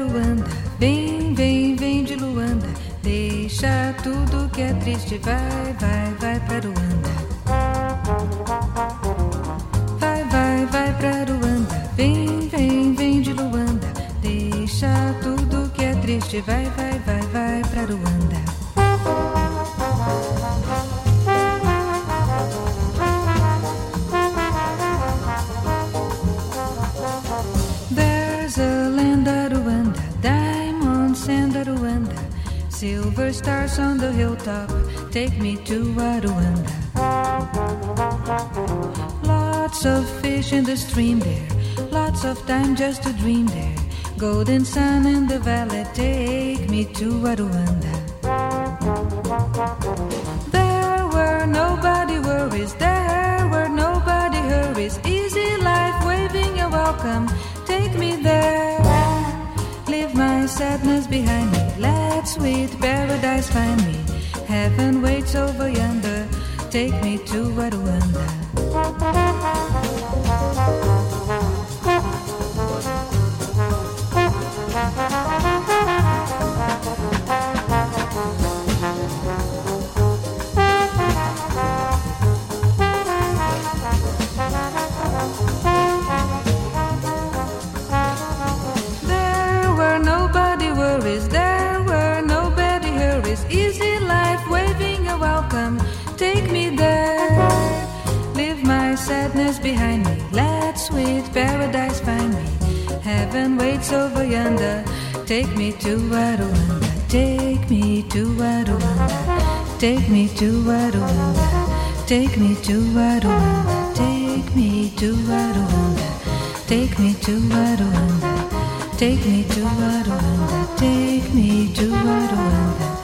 Luanda, vem, vem, vem de Luanda. Deixa tudo que é triste, vai, vai, vai pra Luanda. Vai, vai, vai pra Luanda, vem, vem, vem de Luanda. Deixa tudo que é triste, vai, vai, vai, vai pra Luanda. Diamonds and at Rwanda, silver stars on the hilltop. Take me to Rwanda. Lots of fish in the stream there, lots of time just to dream there. Golden sun in the valley, take me to Rwanda. There were nobody worries, there were nobody hurries. Easy life, waving a welcome, sadness behind me, let sweet paradise find me. Heaven waits over yonder, take me to Rwanda. Welcome, take me there. Leave my sadness behind me, let sweet paradise find me. Heaven waits over yonder, take me to Rwanda, take me to Rwanda, take me to Rwanda, take me to Rwanda, take me to Rwanda, take me to Rwanda. Take me to Rwanda, take me to Rwanda.